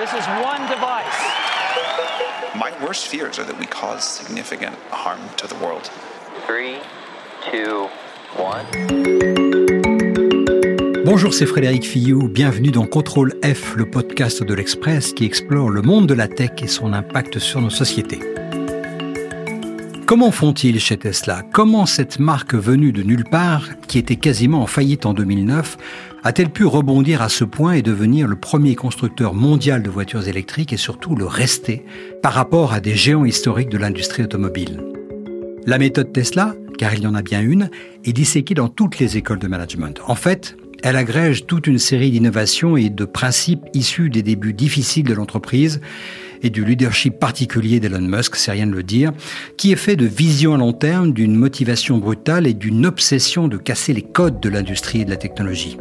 This is one device. My worst fears are that we cause significant harm to the world. Three, two, one. Bonjour, c'est Frédéric Fillou. Bienvenue dans Contrôle F, le podcast de l'Express qui explore le monde de la tech et son impact sur nos sociétés. Comment font-ils chez Tesla? Comment cette marque venue de nulle part, qui était quasiment en faillite en 2009, a-t-elle pu rebondir à ce point et devenir le premier constructeur mondial de voitures électriques et surtout le rester par rapport à des géants historiques de l'industrie automobile? La méthode Tesla, car il y en a bien une, est disséquée dans toutes les écoles de management. En fait, elle agrège toute une série d'innovations et de principes issus des débuts difficiles de l'entreprise et du leadership particulier d'Elon Musk, c'est rien de le dire, qui est fait de vision à long terme, d'une motivation brutale et d'une obsession de casser les codes de l'industrie et de la technologie.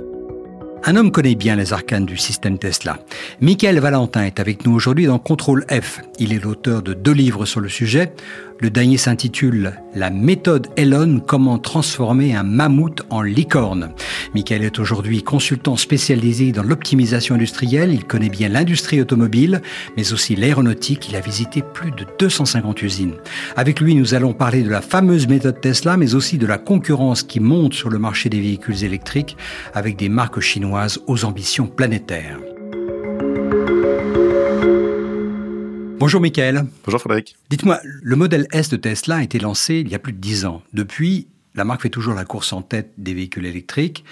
Un homme connaît bien les arcanes du système Tesla. Michael Valentin est avec nous aujourd'hui dans Contrôle F. Il est l'auteur de deux livres sur le sujet. Le dernier s'intitule La méthode Elon, comment transformer un mammouth en licorne. Michael est aujourd'hui consultant spécialisé dans l'optimisation industrielle. Il connaît bien l'industrie automobile, mais aussi l'aéronautique. Il a visité plus de 250 usines. Avec lui, nous allons parler de la fameuse méthode Tesla, mais aussi de la concurrence qui monte sur le marché des véhicules électriques avec des marques chinoises aux ambitions planétaires. Bonjour Michael. Bonjour Frédéric. Dites-moi, le modèle S de Tesla a été lancé il y a plus de 10 ans. Depuis, la marque fait toujours la course en tête des véhicules électriques.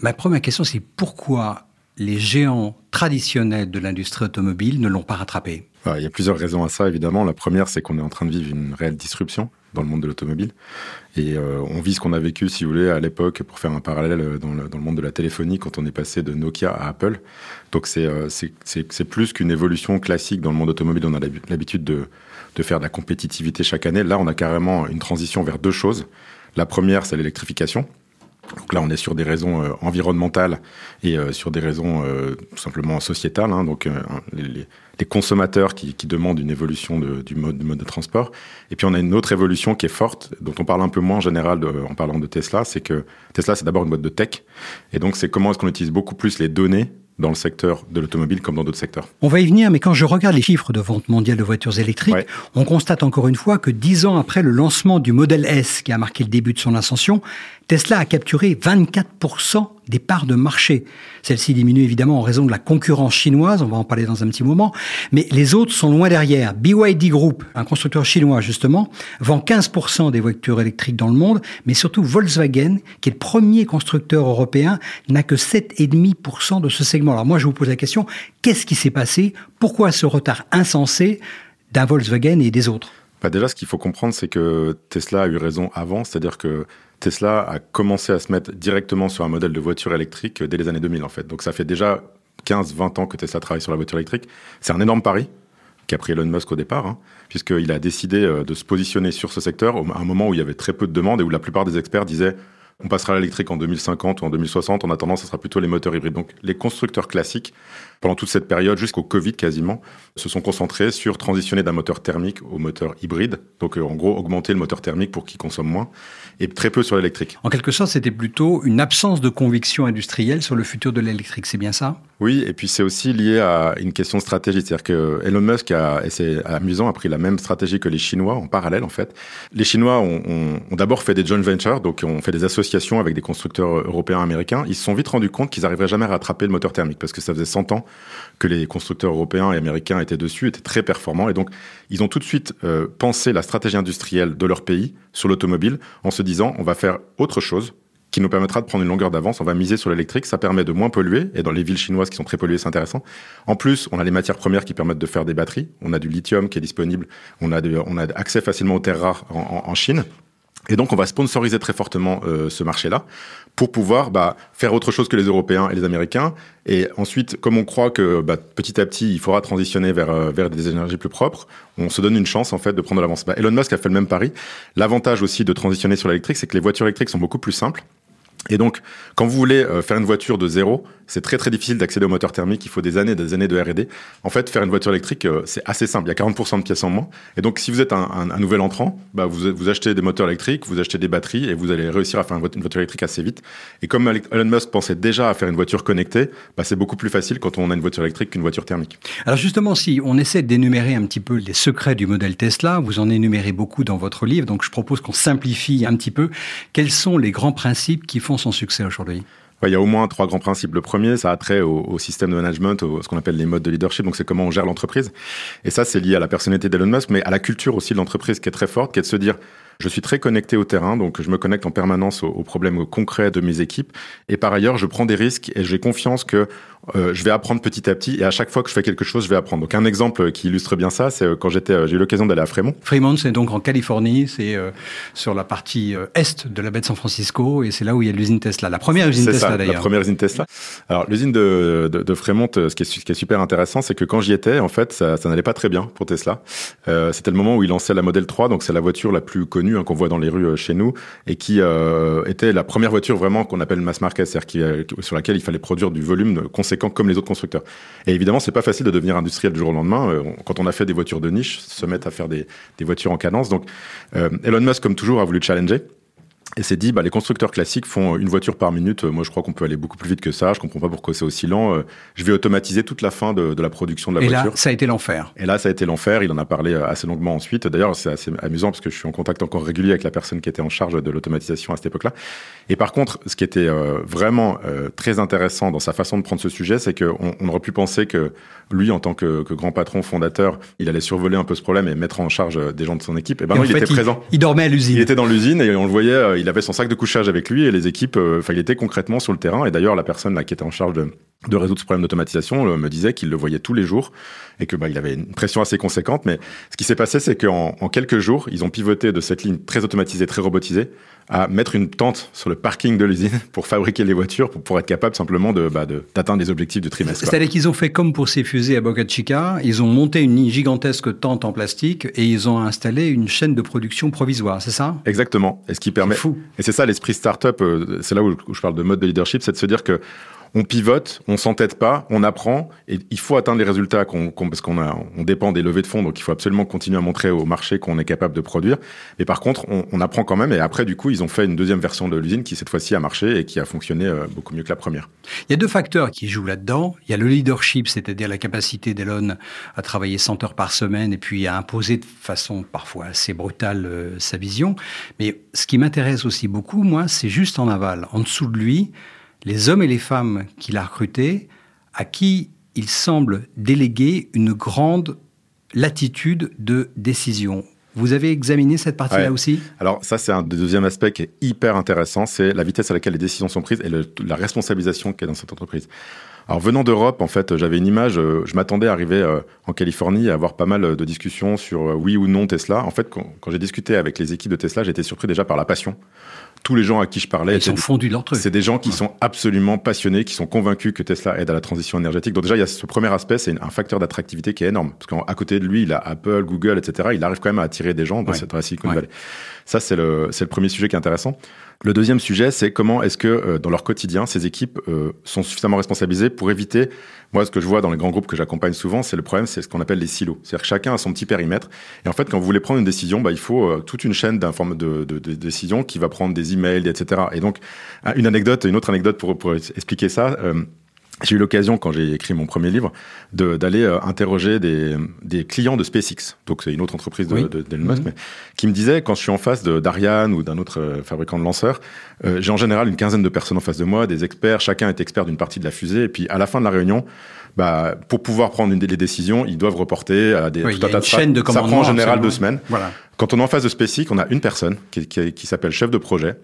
Ma première question, c'est pourquoi les géants traditionnels de l'industrie automobile ne l'ont pas rattrapé? Il y a plusieurs raisons à ça, évidemment. La première, c'est qu'on est en train de vivre une réelle disruption dans le monde de l'automobile. Et euh, on vit ce qu'on a vécu, si vous voulez, à l'époque, pour faire un parallèle dans le, dans le, monde de la téléphonie, quand on est passé de Nokia à Apple. Donc c'est euh, plus qu'une évolution classique dans le monde automobile. On a l'habitude de, de faire de la compétitivité chaque année. Là, on a carrément une transition vers deux choses. La première, c'est l'électrification. Donc là, on est sur des raisons euh, environnementales et euh, sur des raisons euh, tout simplement sociétales. Hein, donc les, les, consommateurs qui, qui, demandent une évolution de, du, mode, du, mode, de transport. Et puis on a une autre évolution qui est forte, dont on parle un peu moins en général de, en parlant de Tesla, c'est que Tesla, c'est d'abord une boîte de tech. Et donc c'est comment est-ce qu'on utilise beaucoup plus les données dans le secteur de l'automobile comme dans d'autres secteurs. On va y venir, mais quand je regarde les chiffres de vente mondiale de voitures électriques, ouais. on constate encore une fois que dix ans après le lancement du modèle S, qui a marqué le début de son ascension, Tesla a capturé 24% des parts de marché. Celle-ci diminue évidemment en raison de la concurrence chinoise, on va en parler dans un petit moment, mais les autres sont loin derrière. BYD Group, un constructeur chinois justement, vend 15% des voitures électriques dans le monde, mais surtout Volkswagen, qui est le premier constructeur européen, n'a que 7,5% de ce segment. Alors moi je vous pose la question, qu'est-ce qui s'est passé? Pourquoi ce retard insensé d'un Volkswagen et des autres? Bah déjà, ce qu'il faut comprendre, c'est que Tesla a eu raison avant, c'est-à-dire que Tesla a commencé à se mettre directement sur un modèle de voiture électrique dès les années 2000 en fait. Donc ça fait déjà 15-20 ans que Tesla travaille sur la voiture électrique. C'est un énorme pari qu'a pris Elon Musk au départ, hein, puisqu'il a décidé de se positionner sur ce secteur à un moment où il y avait très peu de demandes et où la plupart des experts disaient on passera à l'électrique en 2050 ou en 2060. En attendant, ce sera plutôt les moteurs hybrides. Donc, les constructeurs classiques, pendant toute cette période, jusqu'au Covid quasiment, se sont concentrés sur transitionner d'un moteur thermique au moteur hybride. Donc, en gros, augmenter le moteur thermique pour qu'il consomme moins et très peu sur l'électrique. En quelque sorte, c'était plutôt une absence de conviction industrielle sur le futur de l'électrique. C'est bien ça? Oui, et puis c'est aussi lié à une question de stratégie. C'est-à-dire que Elon Musk a, et c'est amusant, a pris la même stratégie que les Chinois en parallèle, en fait. Les Chinois ont, ont, ont d'abord fait des joint ventures, donc ont fait des associations avec des constructeurs européens, américains. Ils se sont vite rendus compte qu'ils n'arriveraient jamais à rattraper le moteur thermique parce que ça faisait 100 ans que les constructeurs européens et américains étaient dessus, étaient très performants. Et donc, ils ont tout de suite euh, pensé la stratégie industrielle de leur pays sur l'automobile en se disant, on va faire autre chose qui nous permettra de prendre une longueur d'avance. On va miser sur l'électrique, ça permet de moins polluer. Et dans les villes chinoises qui sont très polluées, c'est intéressant. En plus, on a les matières premières qui permettent de faire des batteries. On a du lithium qui est disponible. On a, on a accès facilement aux terres rares en Chine. Et donc, on va sponsoriser très fortement euh, ce marché-là pour pouvoir bah, faire autre chose que les Européens et les Américains. Et ensuite, comme on croit que bah, petit à petit, il faudra transitionner vers, euh, vers des énergies plus propres, on se donne une chance en fait de prendre l'avance. Bah, Elon Musk a fait le même pari. L'avantage aussi de transitionner sur l'électrique, c'est que les voitures électriques sont beaucoup plus simples. Et donc, quand vous voulez euh, faire une voiture de zéro, c'est très très difficile d'accéder au moteur thermique. Il faut des années des années de R&D. En fait, faire une voiture électrique, euh, c'est assez simple. Il y a 40% de pièces en moins. Et donc, si vous êtes un, nouvel entrant, bah, vous, vous achetez des moteurs électriques, vous achetez des batteries et vous allez réussir à faire une voiture électrique assez vite. Et comme Elon Musk pensait déjà à faire une voiture connectée, bah, c'est beaucoup plus facile quand on a une voiture électrique qu'une voiture thermique. Alors justement, si on essaie d'énumérer un petit peu les secrets du modèle Tesla, vous en énumérez beaucoup dans votre livre, donc je propose qu'on simplifie un petit peu. Quels sont les grands principes qui font son succès aujourd'hui? Il y a au moins trois grands principes. Le premier, ça a trait au, au système de management, au, ce qu'on appelle les modes de leadership. Donc, c'est comment on gère l'entreprise. Et ça, c'est lié à la personnalité d'Elon Musk, mais à la culture aussi de l'entreprise qui est très forte, qui est de se dire, je suis très connecté au terrain, donc je me connecte en permanence aux, aux problèmes concrets de mes équipes. Et par ailleurs, je prends des risques et j'ai confiance que euh, je vais apprendre petit à petit. Et à chaque fois que je fais quelque chose, je vais apprendre. Donc un exemple qui illustre bien ça, c'est euh, quand j'étais, euh, j'ai eu l'occasion d'aller à Fremont. Fremont, c'est donc en Californie, c'est euh, sur la partie est de la baie de San Francisco, et c'est là où il y a l'usine Tesla, la première usine Tesla d'ailleurs. La première usine Tesla. Alors l'usine de, de, de, Fremont, ce qui est, ce qui est super intéressant, c'est que quand j'y étais, en fait, ça, ça n'allait pas très bien pour Tesla. Euh, c'était le moment où ils lançaient la Model 3, donc c'est la voiture la plus connue hein, qu'on voit dans les rues chez nous, et qui était la première voiture vraiment qu'on appelle mass market, c'est-à-dire sur laquelle il fallait produire du volume comme les autres constructeurs. Et évidemment, c'est pas facile de devenir industriel du jour au lendemain. Euh, quand on a fait des voitures de niche, se mettre à faire des, des voitures en cadence. Donc, euh, Elon Musk, comme toujours, a voulu challenger. Et s'est dit, bah, les constructeurs classiques font une voiture par minute. Moi, je crois qu'on peut aller beaucoup plus vite que ça. Je comprends pas pourquoi c'est aussi lent. Euh, je vais automatiser toute la fin de, de la production de la et voiture. Et là, ça a été l'enfer. Et là, ça a été l'enfer. Il en a parlé assez longuement ensuite. D'ailleurs, c'est assez amusant parce que je suis en contact encore régulier avec la personne qui était en charge de l'automatisation à cette époque-là. Et par contre, ce qui était euh, vraiment euh, très intéressant dans sa façon de prendre ce sujet, c'est qu'on on aurait pu penser que lui, en tant que, que, grand patron fondateur, il allait survoler un peu ce problème et mettre en charge des gens de son équipe. Et ben et non, il fait, était il, présent. Il dormait à l'usine. Il était dans l'usine et on le voyait. Il avait son sac de couchage avec lui et les équipes, enfin, il était concrètement sur le terrain. Et d'ailleurs, la personne là qui était en charge de, de résoudre ce problème d'automatisation me disait qu'il le voyait tous les jours et que bah, il avait une pression assez conséquente. Mais ce qui s'est passé, c'est qu'en en quelques jours, ils ont pivoté de cette ligne très automatisée, très robotisée, à mettre une tente sur le parking de l'usine pour fabriquer les voitures, pour, pour être capable simplement de, bah, d'atteindre les objectifs du trimestre. C'est-à-dire qu'ils ont fait comme pour ces fusées à Boca Chica, ils ont monté une gigantesque tente en plastique et ils ont installé une chaîne de production provisoire, c'est ça? Exactement. Et ce qui permet. Fou. Et c'est ça l'esprit startup. C'est là où je parle de mode de leadership, c'est de se dire que on pivote, on s'entête pas, on apprend, et il faut atteindre les résultats parce qu'on on dépend des levées de fonds, donc il faut absolument continuer à montrer au marché qu'on est capable de produire. Mais par contre, on, on, apprend quand même, et après, du coup, ils ont fait une deuxième version de l'usine qui cette fois-ci a marché et qui a fonctionné euh, beaucoup mieux que la première. Il y a deux facteurs qui jouent là-dedans. Il y a le leadership, c'est-à-dire la capacité d'Elon à travailler 100 heures par semaine et puis à imposer de façon parfois assez brutale euh, sa vision. Mais ce qui m'intéresse aussi beaucoup, moi, c'est juste en aval, en dessous de lui les hommes et les femmes qu'il a recrutés, à qui il semble déléguer une grande latitude de décision. Vous avez examiné cette partie-là ouais. aussi? Alors ça, c'est un deuxième aspect qui est hyper intéressant, c'est la vitesse à laquelle les décisions sont prises et le, la responsabilisation qu'il y a dans cette entreprise. Alors venant d'Europe, en fait, j'avais une image, euh, je m'attendais à arriver euh, en Californie et à avoir pas mal de discussions sur euh, oui ou non Tesla. En fait, quand, quand j'ai discuté avec les équipes de Tesla, j'étais surpris déjà par la passion. Tous les gens à qui je parlais, ils sont fondus leur truc. C'est des gens qui ouais. sont absolument passionnés, qui sont convaincus que Tesla aide à la transition énergétique. Donc déjà, il y a ce premier aspect, c'est un facteur d'attractivité qui est énorme. Parce qu'à côté de lui, il a Apple, Google, etc. Il arrive quand même à attirer des gens dans, ouais. cette, dans la Silicon Valley. Ça, c'est le, c'est le premier sujet qui est intéressant. Le deuxième sujet, c'est comment est-ce que euh, dans leur quotidien, ces équipes euh, sont suffisamment responsabilisées pour éviter, moi ce que je vois dans les grands groupes que j'accompagne souvent, c'est le problème, c'est ce qu'on appelle les silos. C'est-à-dire que chacun a son petit périmètre. Et en fait, quand vous voulez prendre une décision, bah, il faut euh, toute une chaîne de, de, décisions qui va prendre des emails, etc. Et donc, une anecdote, une autre anecdote pour expliquer ça. J'ai eu l'occasion, quand j'ai écrit mon premier livre, d'aller euh, interroger des, des, clients de SpaceX. Donc, c'est une autre entreprise de, oui. de, de Musk, mmh. mais qui me disaient, quand je suis en face d'Ariane ou d'un autre euh, fabricant de lanceurs, euh, j'ai en général une quinzaine de personnes en face de moi, des experts, chacun est expert d'une partie de la fusée. Et puis, à la fin de la réunion, bah, pour pouvoir prendre une des décisions, ils doivent reporter à des oui, tout un tas de chaîne de Ça prend en général absolument. deux semaines. Voilà. Quand on est en face de SpaceX, on a une personne qui, qui, qui s'appelle chef de projet.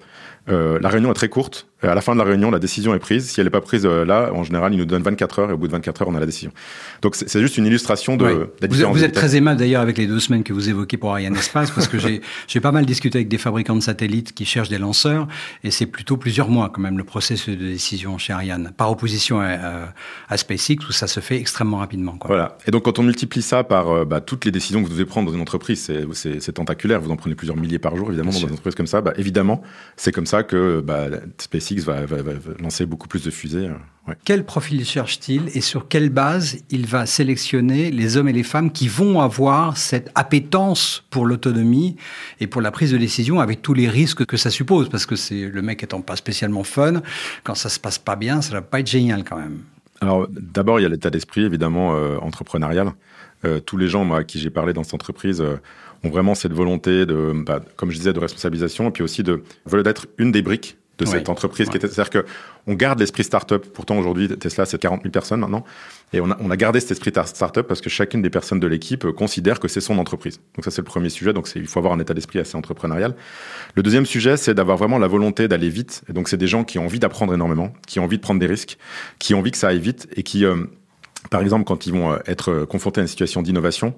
Euh, la réunion est très courte. À la fin de la réunion, la décision est prise. Si elle n'est pas prise euh, là, en général, il nous donne 24 heures et au bout de 24 heures, on a la décision. Donc c'est juste une illustration de. Ouais. Vous, vous êtes très aimable d'ailleurs avec les deux semaines que vous évoquez pour Ariane Espace parce que j'ai pas mal discuté avec des fabricants de satellites qui cherchent des lanceurs et c'est plutôt plusieurs mois quand même le processus de décision chez Ariane, par opposition à, à, à SpaceX où ça se fait extrêmement rapidement. Quoi. Voilà. Et donc quand on multiplie ça par euh, bah, toutes les décisions que vous devez prendre dans une entreprise, c'est tentaculaire. Vous en prenez plusieurs milliers par jour, évidemment, dans des entreprises comme ça. Bah, évidemment, c'est comme ça que bah, SpaceX va, va, va, lancer beaucoup plus de fusées. Ouais. Quel profil cherche-t-il et sur quelle base il va sélectionner les hommes et les femmes qui vont avoir cette appétence pour l'autonomie et pour la prise de décision avec tous les risques que ça suppose? Parce que c'est le mec étant pas spécialement fun, quand ça se passe pas bien, ça va pas être génial quand même. Alors d'abord, il y a l'état d'esprit évidemment euh, entrepreneurial. Euh, tous les gens moi, à qui j'ai parlé dans cette entreprise euh, ont vraiment cette volonté de, bah, comme je disais, de responsabilisation et puis aussi de veulent d'être une des briques de cette entreprise. était C'est-à-dire qu'on garde l'esprit startup. Pourtant, aujourd'hui, Tesla, c'est 40 000 personnes maintenant. Et on a, on a gardé cet esprit startup parce que chacune des personnes de l'équipe considère que c'est son entreprise. Donc ça, c'est le premier sujet. Donc il faut avoir un état d'esprit assez entrepreneurial. Le deuxième sujet, c'est d'avoir vraiment la volonté d'aller vite. Et donc c'est des gens qui ont envie d'apprendre énormément, qui ont envie de prendre des risques, qui ont envie que ça aille vite et qui... Euh, par exemple, quand ils vont euh, être euh, confrontés à une situation d'innovation,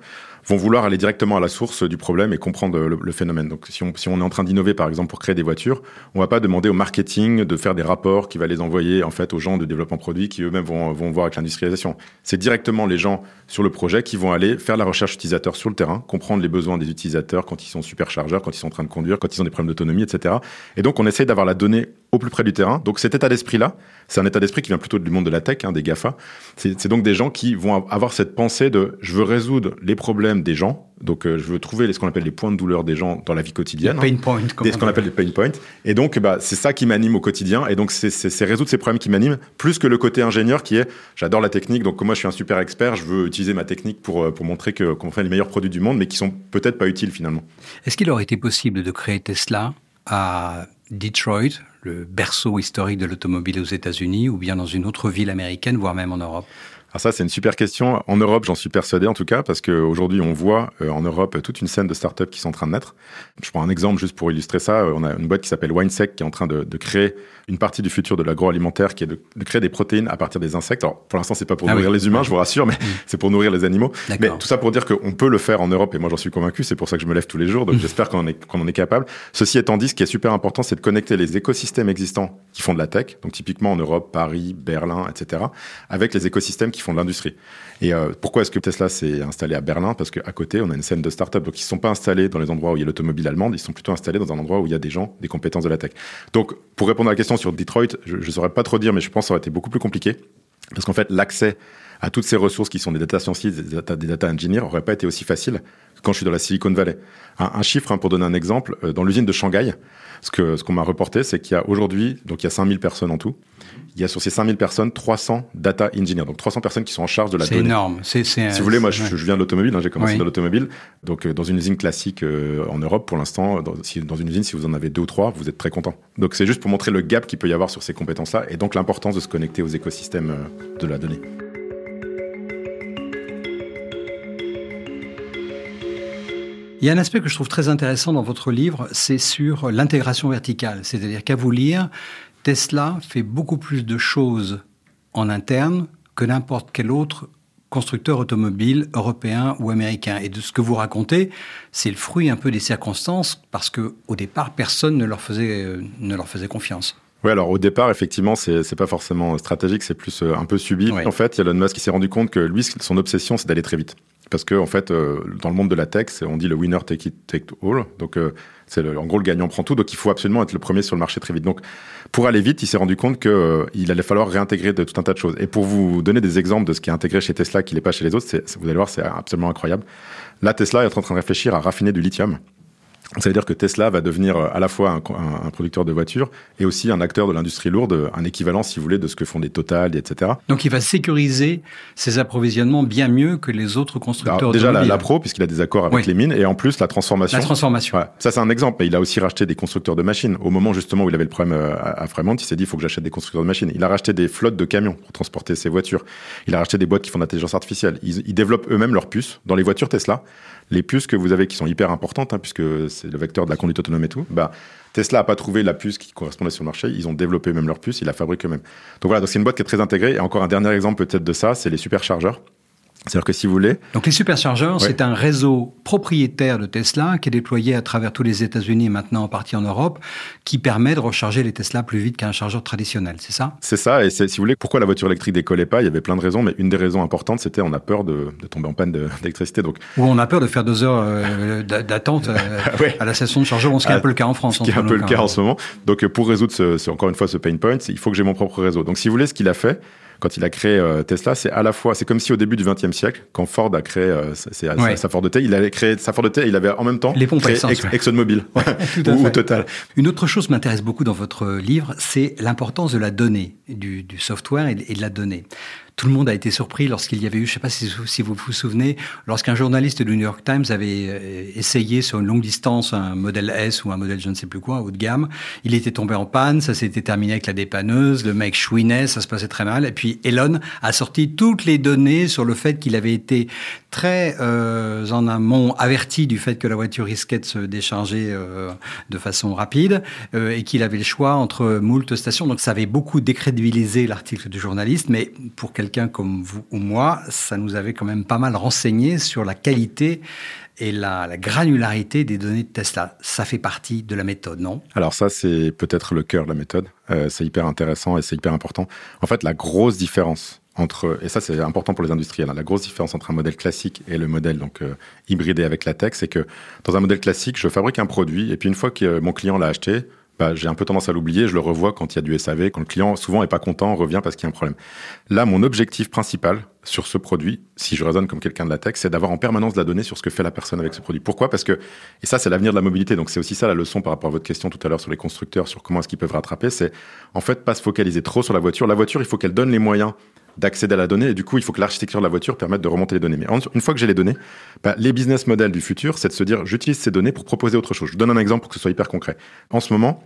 vont vouloir aller directement à la source du problème et comprendre le, phénomène. Donc, si on, si on est en train d'innover, par exemple, pour créer des voitures, on va pas demander au marketing de faire des rapports qui va les envoyer, en fait, aux gens de développement produit qui eux-mêmes vont, vont voir avec l'industrialisation. C'est directement les gens sur le projet qui vont aller faire la recherche utilisateur sur le terrain, comprendre les besoins des utilisateurs quand ils sont superchargeurs, quand ils sont en train de conduire, quand ils ont des problèmes d'autonomie, etc. Et donc, on essaye d'avoir la donnée au plus près du terrain. Donc, cet état d'esprit-là, c'est un état d'esprit qui vient plutôt du monde de la tech, hein, des GAFA. C'est donc des gens qui vont avoir cette pensée de je veux résoudre les problèmes des gens, donc, euh, je veux trouver ce qu'on appelle les points de douleur des gens dans la vie quotidienne. pain points. ce qu'on appelle les pain points. Et donc, bah, c'est ça qui m'anime au quotidien. Et donc, c'est résoudre ces problèmes qui m'animent, plus que le côté ingénieur qui est, j'adore la technique, donc moi, je suis un super expert, je veux utiliser ma technique pour, euh, pour montrer qu'on fait les meilleurs produits du monde, mais qui sont peut-être pas utiles finalement. Est-ce qu'il aurait été possible de créer Tesla à Detroit, le berceau historique de l'automobile aux États-Unis, ou bien dans une autre ville américaine, voire même en Europe? Alors ça, c'est une super question. En Europe, j'en suis persuadé en tout cas, parce qu'aujourd'hui, on voit euh, en Europe toute une scène de startups qui sont en train de naître. Je prends un exemple juste pour illustrer ça. On a une boîte qui s'appelle WineSec qui est en train de, de, créer une partie du futur de l'agroalimentaire, qui est de, de, créer des protéines à partir des insectes. Alors pour l'instant, c'est pas pour ah nourrir les humains, je vous rassure, mais c'est pour nourrir les animaux. Mais tout ça pour dire qu'on peut le faire en Europe, et moi j'en suis convaincu. C'est pour ça que je me lève tous les jours. Donc j'espère qu'on en, est, qu'on en est capable. Ceci étant dit, ce qui est super important, c'est de connecter les écosystèmes existants qui font de la tech, donc typiquement en Europe, Paris, Berlin, etc., avec les écosystèmes font de l'industrie. Et euh, pourquoi est-ce que Tesla s'est installé à Berlin? Parce qu'à côté, on a une scène de start-up. Donc, ils ne sont pas installés dans les endroits où il y a l'automobile allemande, ils sont plutôt installés dans un endroit où il y a des gens, des compétences de la tech. Donc, pour répondre à la question sur Detroit, je ne saurais pas trop dire, mais je pense que ça aurait été beaucoup plus compliqué. Parce qu'en fait, l'accès à toutes ces ressources qui sont des data scientists, des data, des data engineers, n'aurait pas été aussi facile que quand je suis dans la Silicon Valley. Un, chiffre, hein, pour donner un exemple, euh, dans l'usine de Shanghai, ce qu'on m'a reporté, c'est qu'il y a aujourd'hui, donc il y a 5000 personnes en tout. Il y a sur ces 5000 personnes 300 data engineers, donc 300 personnes qui sont en charge de la donnée. C'est énorme. Si vous voulez, moi, je, viens de l'automobile. Hein, j'ai commencé dans l'automobile, donc euh, dans une usine classique euh, en Europe, pour l'instant, dans, si, dans une usine, si vous en avez deux ou trois, vous êtes très content. Donc c'est juste pour montrer le gap qu'il peut y avoir sur ces compétences-là, et donc l'importance de se connecter aux écosystèmes euh, de la donnée. Il y a un aspect que je trouve très intéressant dans votre livre, c'est sur l'intégration verticale. C'est-à-dire qu'à vous lire, Tesla fait beaucoup plus de choses en interne que n'importe quel autre constructeur automobile européen ou américain. Et de ce que vous racontez, c'est le fruit un peu des circonstances parce que au départ, personne ne leur faisait, euh, ne leur faisait confiance. Oui, alors au départ, effectivement, c'est pas forcément stratégique, c'est plus euh, un peu subi. En fait, Elon Musk qui s'est rendu compte que lui, son obsession, c'est d'aller très vite. Parce que en fait, euh, dans le monde de la tech, on dit le winner take it take all. Donc euh, c'est en gros le gagnant prend tout. Donc il faut absolument être le premier sur le marché très vite. Donc pour aller vite, il s'est rendu compte que euh, allait falloir réintégrer de, tout un tas de choses. Et pour vous donner des exemples de ce qui est intégré chez Tesla, qui n'est pas chez les autres, vous allez voir, c'est absolument incroyable. Là, Tesla est en train de réfléchir à raffiner du lithium. Ça veut dire que Tesla va devenir euh, à la fois un, producteur de voitures et aussi un acteur de l'industrie lourde, un équivalent, si vous voulez, de ce que font des Total, etc. Donc il va sécuriser ses approvisionnements bien mieux que les autres constructeurs. Alors, déjà la, la, Pro, puisqu'il a des accords avec les mines, et en plus la transformation. La transformation. Ça c'est un exemple, mais il a aussi racheté des constructeurs de machines. Au moment justement où il avait le problème euh, à Fremont, il s'est dit il faut que j'achète des constructeurs de machines. Il a racheté des flottes de camions pour transporter ses voitures. Il a racheté des boîtes qui font de l'intelligence artificielle. Ils, ils développent eux-mêmes leurs puces dans les voitures Tesla les puces que vous avez qui sont hyper importantes, hein, puisque c'est le vecteur de la conduite autonome et tout, bah, Tesla n'a pas trouvé la puce qui correspondait sur le marché. Ils ont développé même leur puce, ils la fabriquent eux-mêmes. Donc voilà, c'est une boîte qui est très intégrée. Et encore un dernier exemple peut-être de ça, c'est les superchargeurs. C'est-à-dire que si vous voulez. Donc les superchargeurs, c'est un réseau propriétaire de Tesla qui est déployé à travers tous les États-Unis et maintenant en partie en Europe, qui permet de recharger les Tesla plus vite qu'un chargeur traditionnel, c'est ça? C'est ça, et si vous voulez, pourquoi la voiture électrique décollait pas? Il y avait plein de raisons, mais une des raisons importantes, c'était on a peur de, tomber en panne d'électricité. Donc... Ou on a peur de faire deux heures euh, d'attente euh, à la station de chargeur, ce qui est un peu le cas en France. Ce qui est un peu le cas en ce moment. Donc pour résoudre ce, encore une fois ce pain point, il faut que j'ai mon propre réseau. Donc si vous voulez, ce qu'il a fait, quand il a créé euh, Tesla, c'est à la fois, c'est comme si au début du XXe siècle, quand Ford a créé euh, sa Ford T, il avait créé sa Ford T, il avait en même temps Les pompes créé ExxonMobil ou, Total. Une autre chose m'intéresse beaucoup dans votre livre, c'est l'importance de la donnée, du, du software et de la donnée. Tout le monde a été surpris lorsqu'il y avait eu, je ne sais pas si, vous vous souvenez, lorsqu'un journaliste du New York Times avait euh, essayé sur une longue distance un modèle S ou un modèle je ne sais plus quoi, haut de gamme. Il était tombé en panne, ça s'était terminé avec la dépanneuse, le mec chouinait, ça se passait très mal. Et puis Elon a sorti toutes les données sur le fait qu'il avait été très euh, en amont averti du fait que la voiture risquait de se décharger euh, de façon rapide euh, et qu'il avait le choix entre moult stations. Donc ça avait beaucoup décrédibilisé l'article du journaliste, mais pour quel quelqu'un comme vous ou moi, ça nous avait quand même pas mal renseigné sur la qualité et la, granularité des données de Tesla. Ça fait partie de la méthode, non? Alors ça, c'est peut-être le cœur de la méthode. Euh, c'est hyper intéressant et c'est hyper important. En fait, la grosse différence entre, et ça c'est important pour les industriels, hein, la grosse différence entre un modèle classique et le modèle donc euh, hybridé avec la tech, c'est que dans un modèle classique, je fabrique un produit et puis une fois que mon client l'a acheté, bah, j'ai un peu tendance à l'oublier, je le revois quand il y a du SAV, quand le client souvent est pas content, revient parce qu'il y a un problème. Là, mon objectif principal sur ce produit, si je raisonne comme quelqu'un de la tech, c'est d'avoir en permanence de la donnée sur ce que fait la personne avec ce produit. Pourquoi? Parce que, et ça c'est l'avenir de la mobilité, donc c'est aussi ça la leçon par rapport à votre question tout à l'heure sur les constructeurs, sur comment est-ce qu'ils peuvent rattraper, c'est en fait pas se focaliser trop sur la voiture. La voiture, il faut qu'elle donne les moyens d'accéder à la donnée. Et du coup, il faut que l'architecture de la voiture permette de remonter les données. Mais une fois que j'ai les données, bah, les business models du futur, c'est de se dire, j'utilise ces données pour proposer autre chose. Je donne un exemple pour que ce soit hyper concret. En ce moment,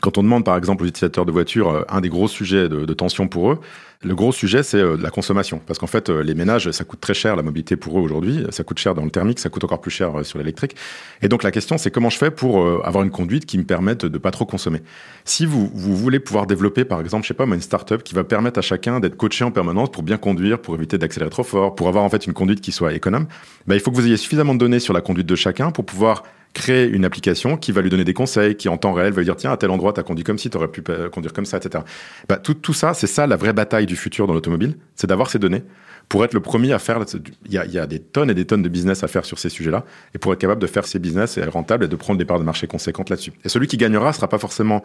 quand on demande par exemple aux utilisateurs de voitures euh, un des gros sujets de, tension pour eux, le gros sujet c'est euh, la consommation. Parce qu'en fait, euh, les ménages, ça coûte très cher la mobilité pour eux aujourd'hui, ça coûte cher dans le thermique, ça coûte encore plus cher sur l'électrique. Et donc la question c'est comment je fais pour avoir une conduite qui me permette de pas trop consommer? Si vous, vous voulez pouvoir développer par exemple, je sais pas, une startup qui va permettre à chacun d'être coaché en permanence pour bien conduire, pour éviter d'accélérer trop fort, pour avoir en fait une conduite qui soit économe, bah, il faut que vous ayez suffisamment de données sur la conduite de chacun pour pouvoir créer une application qui va lui donner des conseils, qui en temps réel va lui dire tiens à tel endroit tu as conduit comme si, tu aurais pu conduire comme ça, etc. Bah, tout, ça, c'est ça la vraie bataille du futur dans l'automobile, c'est d'avoir ces données pour être le premier à faire. Il y, a, y a des tonnes et des tonnes de business à faire sur ces sujets-là, et pour être capable de faire ces business et être rentable et de prendre des parts de marché conséquentes là-dessus. Et celui qui gagnera sera pas forcément,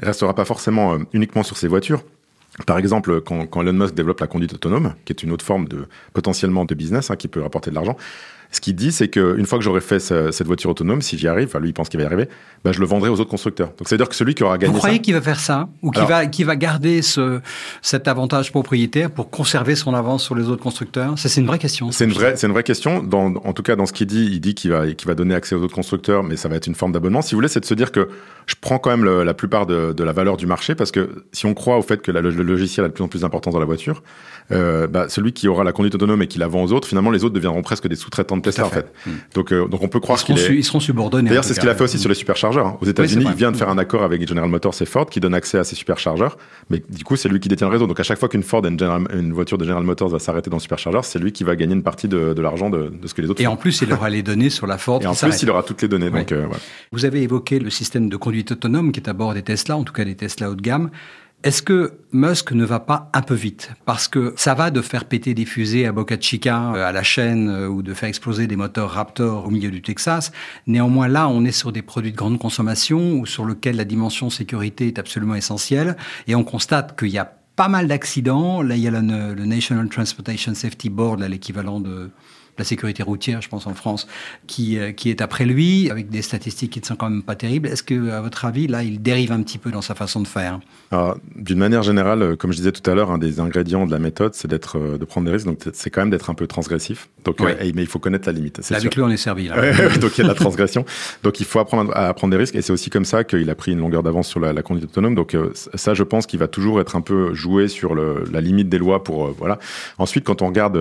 restera pas forcément euh, uniquement sur ses voitures. Par exemple, quand, quand, Elon Musk développe la conduite autonome, qui est une autre forme de potentiellement de business hein, qui peut rapporter de l'argent, ce qu'il dit, c'est qu'une fois que j'aurai fait cette voiture autonome, si j'y arrive, enfin lui il pense qu'il va y arriver, bah, je le vendrai aux autres constructeurs. Donc c'est à dire que celui qui aura gagné. Vous croyez qu'il va faire ça ou qu'il va, garder ce, cet avantage propriétaire pour conserver son avance sur les autres constructeurs? Ça c'est une vraie question. C'est une vraie, c'est une vraie question. Dans, en tout cas, dans ce qu'il dit, il dit qu'il va, qu'il va donner accès aux autres constructeurs, mais ça va être une forme d'abonnement. Si vous voulez, c'est de se dire que je prends quand même la plupart de, de, la valeur du marché parce que si on croit au fait que le logiciel a de plus en plus d'importance dans la voiture, euh, bah, celui qui aura la conduite autonome et qui la vend aux autres, finalement les autres deviendront presque des sous-traitants de Tesla en fait. Hmm. Donc, euh, donc on peut croire qu'ils est... ils seront subordonnés. D'ailleurs, c'est ce qu'il a fait aussi sur les superchargeurs. Hein. Aux États-Unis, il vient de faire un accord avec General Motors et Ford qui donne accès à ces superchargeurs, mais du coup c'est lui qui détient le réseau. Donc à chaque fois qu'une Ford, une, une, voiture de General Motors va s'arrêter dans le superchargeur, c'est lui qui va gagner une partie de, de l'argent de, de, ce que les autres. Et en plus, il aura les données sur la Ford. Et en plus, il aura toutes les données. Donc, euh. Vous avez évoqué le système de conduite autonome qui est à bord des Tesla, en tout cas des Tesla haut de gamme. Est-ce que Musk ne va pas un peu vite? Parce que ça va de faire péter des fusées à Boca Chica, euh, à la chaîne, euh, ou de faire exploser des moteurs Raptor au milieu du Texas. Néanmoins, là, on est sur des produits de grande consommation, ou sur lesquels la dimension sécurité est absolument essentielle. Et on constate qu'il y a pas mal d'accidents. Là, il y a le National Transportation Safety Board, l'équivalent de la sécurité routière, je pense en France, qui, euh, qui est après lui, avec des statistiques qui ne sont quand même pas terribles. Est-ce que, à votre avis, là, il dérive un petit peu dans sa façon de faire? D'une manière générale, euh, comme je disais tout à l'heure, un des ingrédients de la méthode, c'est d'être, euh, de prendre des risques. Donc, c'est quand même d'être un peu transgressif. Donc, mais il faut connaître la limite. Là, avec lui, on est servi. Là. donc, il y a de la transgression. donc, il faut apprendre à prendre des risques. Et c'est aussi comme ça qu'il a pris une longueur d'avance sur la, conduite autonome. Donc, ça, je pense qu'il va toujours être un peu joué sur le, la limite des lois pour, voilà. Ensuite, quand on regarde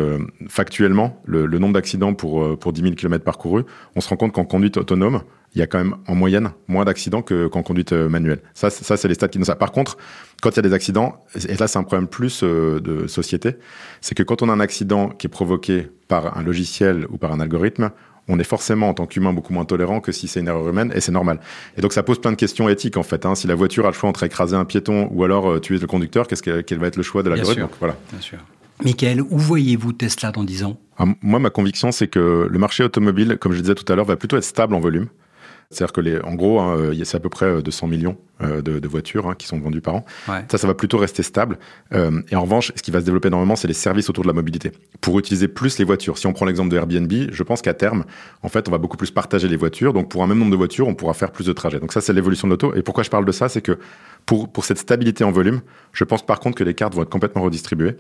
factuellement le, le nombre d'accidents pour, pour 10 000 km parcourus, on se rend compte qu'en conduite autonome, il y a quand même en moyenne moins d'accidents qu'en conduite manuelle. Ça, ça c'est les stats qui nous ça. Par contre, quand il y a des accidents, et là c'est un problème plus de société, c'est que quand on a un accident qui est provoqué par un logiciel ou par un algorithme, on est forcément en tant qu'humain beaucoup moins tolérant que si c'est une erreur humaine, et c'est normal. Et donc ça pose plein de questions éthiques en fait. Hein. Si la voiture a le choix entre écraser un piéton ou alors euh, tuer le conducteur, qu'est-ce quel va être le choix de l'algorithme? Voilà. Bien sûr. Michael, où voyez-vous Tesla dans 10 ans? Ah, Moi, ma conviction, c'est que le marché automobile, comme je disais tout à l'heure, va plutôt être stable en volume. C'est-à-dire que, les, en gros, hein, euh, c'est à peu près 200 euh, millions euh, de, voitures hein, qui sont vendues par an. Ça, ça va plutôt rester stable. et en revanche, ce qui va se développer énormément, c'est les services autour de la mobilité. Pour utiliser plus les voitures, si on prend l'exemple de Airbnb, je pense qu'à terme, en fait, on va beaucoup plus partager les voitures. Donc, pour un même nombre de voitures, on pourra faire plus de trajets. Donc, ça, c'est l'évolution de l'auto. Et pourquoi je parle de ça? C'est que pour, pour cette stabilité en volume, je pense par contre que les cartes vont être complètement redistribuées.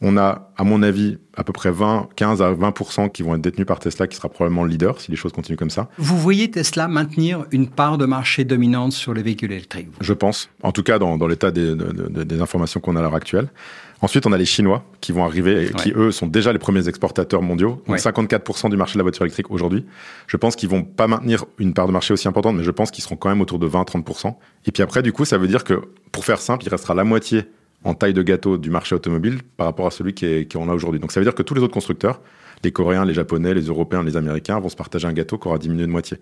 On a, à mon avis, à peu près 20, 15 à 20 qui vont être détenus par Tesla, qui sera probablement le leader si les choses continuent comme ça. Vous voyez Tesla maintenir une part de marché dominante sur les véhicules électriques Je pense, en tout cas dans, l'état des, informations qu'on a à l'heure actuelle. Ensuite, on a les Chinois qui vont arriver et qui, eux, sont déjà les premiers exportateurs mondiaux. Donc 54% du marché de la voiture électrique aujourd'hui. Je pense qu'ils vont pas maintenir une part de marché aussi importante, mais je pense qu'ils seront quand même autour de 20-30%. Et puis après, du coup, ça veut dire que, pour faire simple, il restera la moitié en taille de gâteau du marché automobile par rapport à celui qu'on a aujourd'hui. Donc ça veut dire que tous les autres constructeurs, les Coréens, les Japonais, les Européens, les Américains vont se partager un gâteau qui aura diminué de moitié.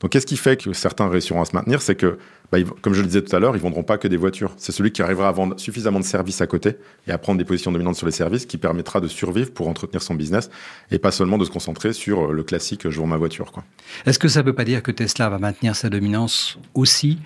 Donc qu'est-ce qui fait que certains réussiront à se maintenir? C'est que bah, comme je le disais tout à l'heure, ils vendront pas que des voitures. C'est celui qui arrivera à vendre suffisamment de services à côté et à prendre des positions dominantes sur les services qui permettra de survivre pour entretenir son business et pas seulement de se concentrer sur euh, le classique je vends ma voiture. Est-ce que ça ne veut pas dire que Tesla va maintenir sa dominance aussi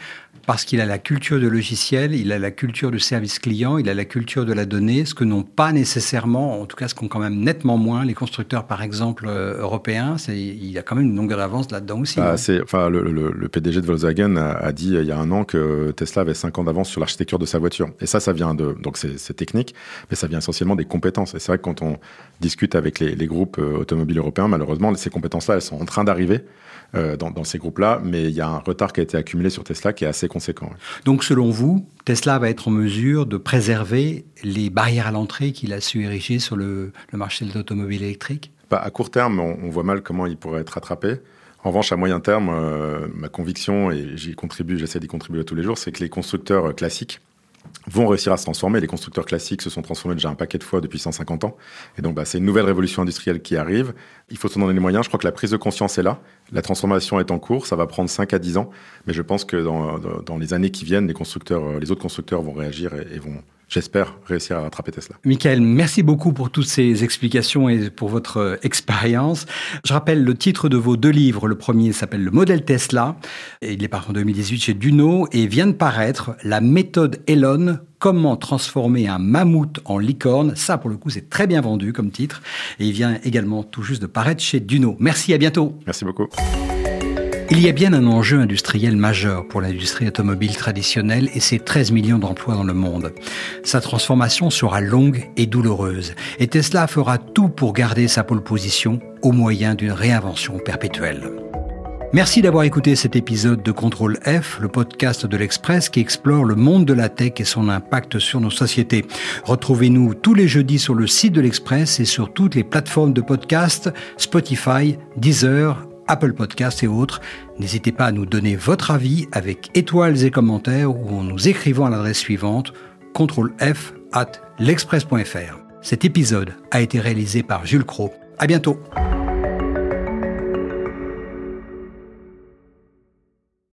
parce qu'il a la culture de logiciel, il a la culture du service client, il a la culture de la donnée, ce que n'ont pas nécessairement, en tout cas ce qu'ont quand même nettement moins les constructeurs par exemple euh, européens. Il y a quand même une longueur d'avance là-dedans aussi. Ah, enfin, le, PDG de Volkswagen a, a dit il y a un an que Tesla avait 5 ans d'avance sur l'architecture de sa voiture. Et ça, ça vient de. Donc, c'est technique, mais ça vient essentiellement des compétences. Et c'est vrai que quand on discute avec les, groupes euh, automobiles européens, malheureusement, ces compétences-là, elles sont en train d'arriver. Euh, dans, ces groupes-là, mais il y a un retard qui a été accumulé sur Tesla qui est assez conséquent. Donc selon vous, Tesla va être en mesure de préserver les barrières à l'entrée qu'il a su ériger sur le, marché de l'automobile électrique? Bah, À court terme, on, voit mal comment il pourrait être rattrapé. En revanche, à moyen terme, euh, ma conviction, et j'y contribue, j'essaie d'y contribuer tous les jours, c'est que les constructeurs euh, classiques vont réussir à se transformer. Les constructeurs classiques se sont transformés déjà un paquet de fois depuis 150 ans. Et donc, bah, c'est une nouvelle révolution industrielle qui arrive. Il faut se donner les moyens. Je crois que la prise de conscience est là. La transformation est en cours. Ça va prendre 5 à 10 ans. Mais je pense que dans, dans les années qui viennent, les constructeurs, euh, les autres constructeurs vont réagir et vont j'espère réussir à rattraper Tesla. Michael, merci beaucoup pour toutes ces explications et pour votre euh, expérience. Je rappelle le titre de vos deux livres. Le premier s'appelle Le modèle Tesla. Et il est paru en 2018 chez Duno et vient de paraître La méthode Elon Comment transformer un mammouth en licorne. Ça, pour le coup, c'est très bien vendu comme titre. Et il vient également tout juste de paraître chez Duno. Merci, à bientôt. Merci beaucoup. Il y a bien un enjeu industriel majeur pour l'industrie automobile traditionnelle et ses 13 millions d'emplois dans le monde. Sa transformation sera longue et douloureuse et Tesla fera tout pour garder sa pole position au moyen d'une réinvention perpétuelle. Merci d'avoir écouté cet épisode de Contrôle F, le podcast de l'Express qui explore le monde de la tech et son impact sur nos sociétés. Retrouvez-nous tous les jeudis sur le site de l'Express et sur toutes les plateformes de podcast, Spotify, Deezer, Apple Podcasts et autres. N'hésitez pas à nous donner votre avis avec étoiles et commentaires ou en nous écrivant à l'adresse suivante contrôlef at l'express.fr. Cet épisode a été réalisé par Jules Cro. À bientôt.